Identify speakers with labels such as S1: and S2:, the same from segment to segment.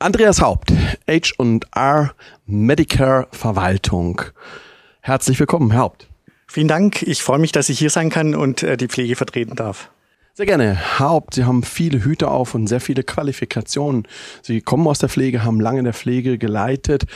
S1: Andreas Haupt, H&R Medicare Verwaltung. Herzlich willkommen, Herr Haupt.
S2: Vielen Dank. Ich freue mich, dass ich hier sein kann und äh, die Pflege vertreten darf.
S1: Sehr gerne. Haupt, Sie haben viele Hüte auf und sehr viele Qualifikationen. Sie kommen aus der Pflege, haben lange in der Pflege geleitet,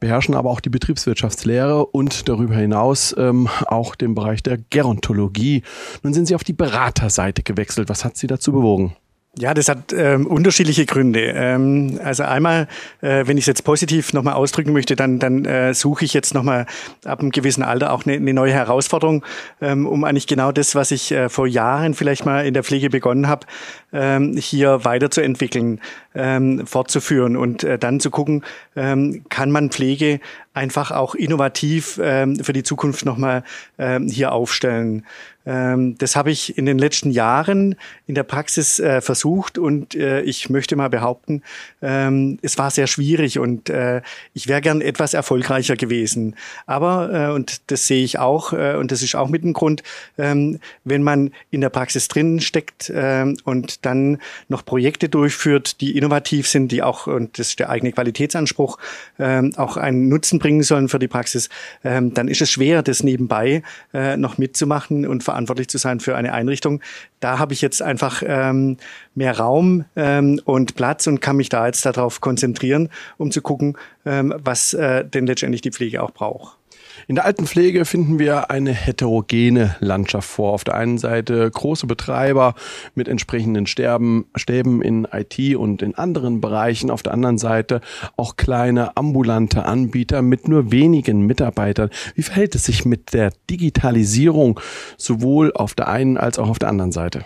S1: beherrschen aber auch die Betriebswirtschaftslehre und darüber hinaus ähm, auch den Bereich der Gerontologie. Nun sind Sie auf die Beraterseite gewechselt. Was hat Sie dazu bewogen?
S2: Ja, das hat ähm, unterschiedliche Gründe. Ähm, also einmal, äh, wenn ich es jetzt positiv nochmal ausdrücken möchte, dann, dann äh, suche ich jetzt nochmal ab einem gewissen Alter auch eine, eine neue Herausforderung, ähm, um eigentlich genau das, was ich äh, vor Jahren vielleicht mal in der Pflege begonnen habe, ähm, hier weiterzuentwickeln, ähm, fortzuführen und äh, dann zu gucken, ähm, kann man Pflege einfach auch innovativ ähm, für die Zukunft nochmal ähm, hier aufstellen. Ähm, das habe ich in den letzten Jahren in der Praxis äh, versucht und äh, ich möchte mal behaupten, ähm, es war sehr schwierig und äh, ich wäre gern etwas erfolgreicher gewesen. Aber, äh, und das sehe ich auch, äh, und das ist auch mit dem Grund, ähm, wenn man in der Praxis drin steckt ähm, und dann noch Projekte durchführt, die innovativ sind, die auch, und das ist der eigene Qualitätsanspruch, ähm, auch einen Nutzen bringen sollen für die Praxis, ähm, dann ist es schwer, das nebenbei äh, noch mitzumachen und verantwortlich zu sein für eine Einrichtung. Da habe ich jetzt einfach ähm, mehr Raum ähm, und Platz und kann mich da jetzt darauf konzentrieren, um zu gucken, ähm, was äh, denn letztendlich die Pflege auch braucht.
S1: In der Altenpflege finden wir eine heterogene Landschaft vor. Auf der einen Seite große Betreiber mit entsprechenden Sterben, Stäben in IT und in anderen Bereichen. Auf der anderen Seite auch kleine ambulante Anbieter mit nur wenigen Mitarbeitern. Wie verhält es sich mit der Digitalisierung sowohl auf der einen als auch auf der anderen Seite?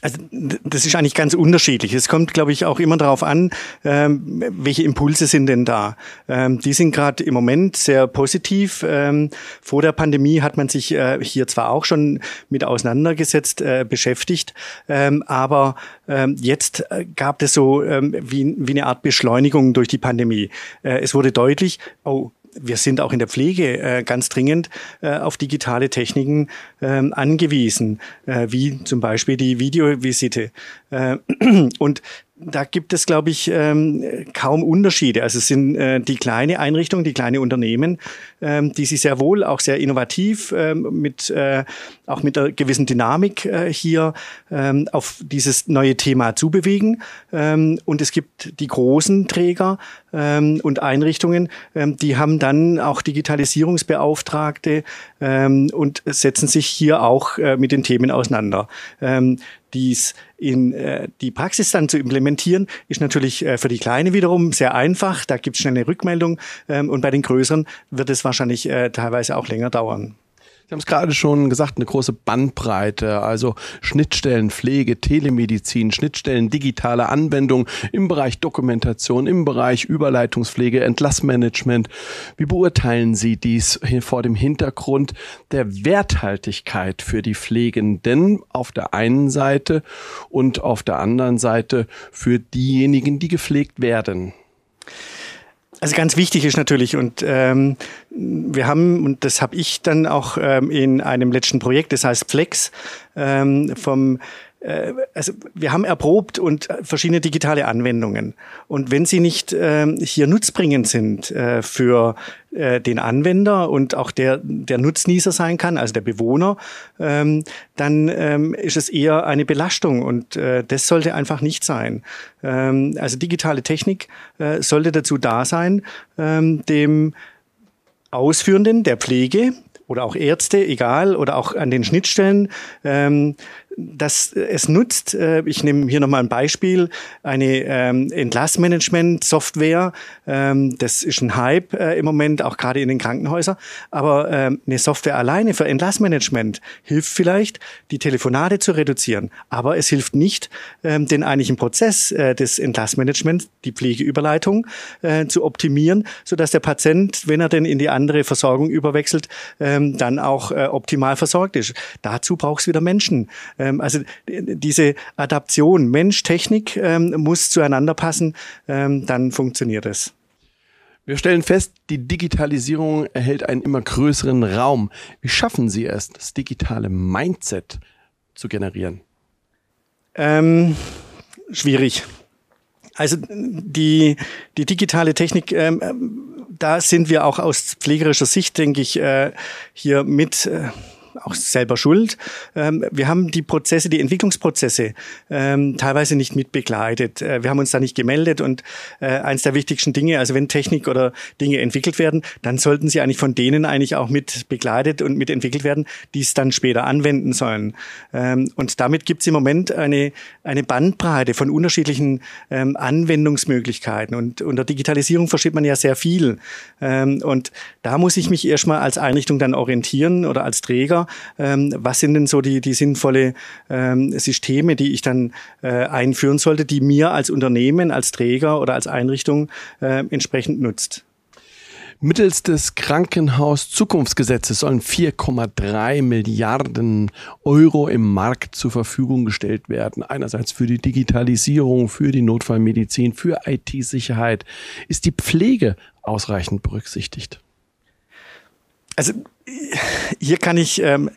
S2: Also das ist eigentlich ganz unterschiedlich. Es kommt, glaube ich, auch immer darauf an, ähm, welche Impulse sind denn da. Ähm, die sind gerade im Moment sehr positiv. Ähm, vor der Pandemie hat man sich äh, hier zwar auch schon mit auseinandergesetzt, äh, beschäftigt, ähm, aber ähm, jetzt äh, gab es so ähm, wie, wie eine Art Beschleunigung durch die Pandemie. Äh, es wurde deutlich, oh, wir sind auch in der Pflege äh, ganz dringend äh, auf digitale Techniken äh, angewiesen, äh, wie zum Beispiel die Videovisite. Äh, und da gibt es, glaube ich, ähm, kaum Unterschiede. Also es sind äh, die kleine Einrichtungen, die kleine Unternehmen, ähm, die sich sehr wohl auch sehr innovativ ähm, mit äh, auch mit einer gewissen Dynamik äh, hier ähm, auf dieses neue Thema zubewegen. Ähm, und es gibt die großen Träger ähm, und Einrichtungen, ähm, die haben dann auch Digitalisierungsbeauftragte ähm, und setzen sich hier auch äh, mit den Themen auseinander. Ähm, dies in äh, die Praxis dann zu implementieren, ist natürlich äh, für die Kleine wiederum sehr einfach. Da gibt es schnell eine Rückmeldung ähm, und bei den Größeren wird es wahrscheinlich äh, teilweise auch länger dauern.
S1: Sie haben es gerade schon gesagt, eine große Bandbreite, also Schnittstellen, Pflege, Telemedizin, Schnittstellen, digitale Anwendung im Bereich Dokumentation, im Bereich Überleitungspflege, Entlassmanagement. Wie beurteilen Sie dies vor dem Hintergrund der Werthaltigkeit für die Pflegenden auf der einen Seite und auf der anderen Seite für diejenigen, die gepflegt werden?
S2: Also ganz wichtig ist natürlich, und ähm, wir haben, und das habe ich dann auch ähm, in einem letzten Projekt, das heißt Flex, ähm, vom also wir haben erprobt und verschiedene digitale Anwendungen. Und wenn sie nicht äh, hier nutzbringend sind äh, für äh, den Anwender und auch der, der Nutznießer sein kann, also der Bewohner, ähm, dann ähm, ist es eher eine Belastung und äh, das sollte einfach nicht sein. Ähm, also digitale Technik äh, sollte dazu da sein, ähm, dem Ausführenden der Pflege oder auch Ärzte, egal, oder auch an den Schnittstellen, ähm, dass es nutzt. Äh, ich nehme hier nochmal ein Beispiel, eine ähm, Entlassmanagement-Software. Ähm, das ist ein Hype äh, im Moment, auch gerade in den Krankenhäusern. Aber ähm, eine Software alleine für Entlassmanagement hilft vielleicht, die Telefonate zu reduzieren. Aber es hilft nicht, ähm, den eigentlichen Prozess äh, des Entlassmanagements, die Pflegeüberleitung, äh, zu optimieren, sodass der Patient, wenn er denn in die andere Versorgung überwechselt, ähm, dann auch äh, optimal versorgt ist. Dazu braucht es wieder Menschen. Äh, ähm, also diese Adaption Mensch-Technik ähm, muss zueinander passen, ähm, dann funktioniert es.
S1: Wir stellen fest, die Digitalisierung erhält einen immer größeren Raum. Wie schaffen Sie es, das digitale Mindset zu generieren?
S2: Ähm, schwierig. Also die, die digitale Technik, ähm, da sind wir auch aus pflegerischer Sicht, denke ich, äh, hier mit. Äh, auch selber schuld. Ähm, wir haben die Prozesse, die Entwicklungsprozesse ähm, teilweise nicht mit begleitet. Äh, wir haben uns da nicht gemeldet und äh, eins der wichtigsten Dinge, also wenn Technik oder Dinge entwickelt werden, dann sollten sie eigentlich von denen eigentlich auch mit begleitet und mit entwickelt werden, die es dann später anwenden sollen. Ähm, und damit gibt es im Moment eine, eine Bandbreite von unterschiedlichen ähm, Anwendungsmöglichkeiten. Und unter Digitalisierung versteht man ja sehr viel. Ähm, und da muss ich mich erstmal als Einrichtung dann orientieren oder als Träger ähm, was sind denn so die, die sinnvolle ähm, Systeme, die ich dann äh, einführen sollte, die mir als Unternehmen, als Träger oder als Einrichtung äh, entsprechend nutzt.
S1: Mittels des Krankenhaus-Zukunftsgesetzes sollen 4,3 Milliarden Euro im Markt zur Verfügung gestellt werden. Einerseits für die Digitalisierung, für die Notfallmedizin, für IT-Sicherheit. Ist die Pflege ausreichend berücksichtigt?
S2: Also hier kann ich ähm,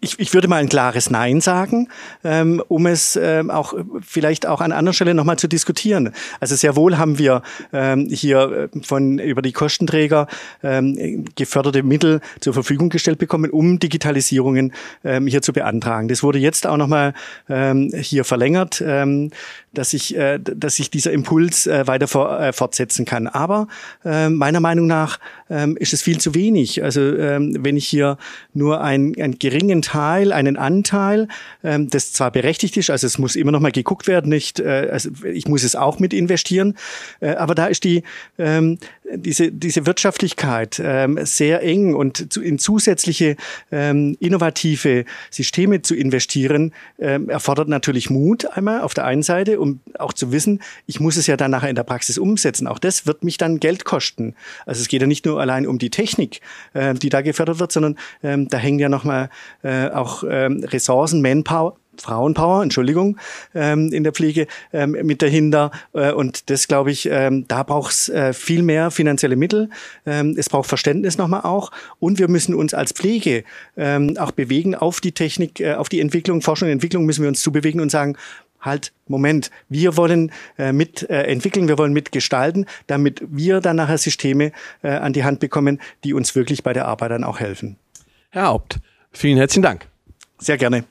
S2: ich, ich würde mal ein klares Nein sagen, ähm, um es ähm, auch vielleicht auch an anderer Stelle nochmal zu diskutieren. Also sehr wohl haben wir ähm, hier äh, von über die Kostenträger ähm, geförderte Mittel zur Verfügung gestellt bekommen, um Digitalisierungen ähm, hier zu beantragen. Das wurde jetzt auch nochmal ähm, hier verlängert, ähm, dass ich, äh, dass sich dieser Impuls äh, weiter for, äh, fortsetzen kann. Aber äh, meiner Meinung nach ähm, ist es viel zu wenig. Also ähm, wenn ich hier nur ein, ein gering geringen Teil, einen Anteil, ähm, das zwar berechtigt ist, also es muss immer noch mal geguckt werden, nicht, äh, also ich muss es auch mit investieren, äh, aber da ist die ähm, diese diese Wirtschaftlichkeit ähm, sehr eng und zu, in zusätzliche ähm, innovative Systeme zu investieren ähm, erfordert natürlich Mut einmal auf der einen Seite, um auch zu wissen, ich muss es ja dann nachher in der Praxis umsetzen. Auch das wird mich dann Geld kosten. Also es geht ja nicht nur allein um die Technik, äh, die da gefördert wird, sondern ähm, da hängen ja noch mal äh, auch ähm, Ressourcen, Manpower, Frauenpower, Entschuldigung, ähm, in der Pflege ähm, mit dahinter. Äh, und das glaube ich, ähm, da braucht es äh, viel mehr finanzielle Mittel. Ähm, es braucht Verständnis nochmal auch. Und wir müssen uns als Pflege ähm, auch bewegen auf die Technik, äh, auf die Entwicklung, Forschung und Entwicklung müssen wir uns zubewegen und sagen, halt, Moment, wir wollen äh, mit äh, entwickeln, wir wollen mitgestalten, damit wir dann nachher Systeme äh, an die Hand bekommen, die uns wirklich bei der Arbeit dann auch helfen.
S1: Herr Haupt, Vielen herzlichen Dank.
S2: Sehr gerne.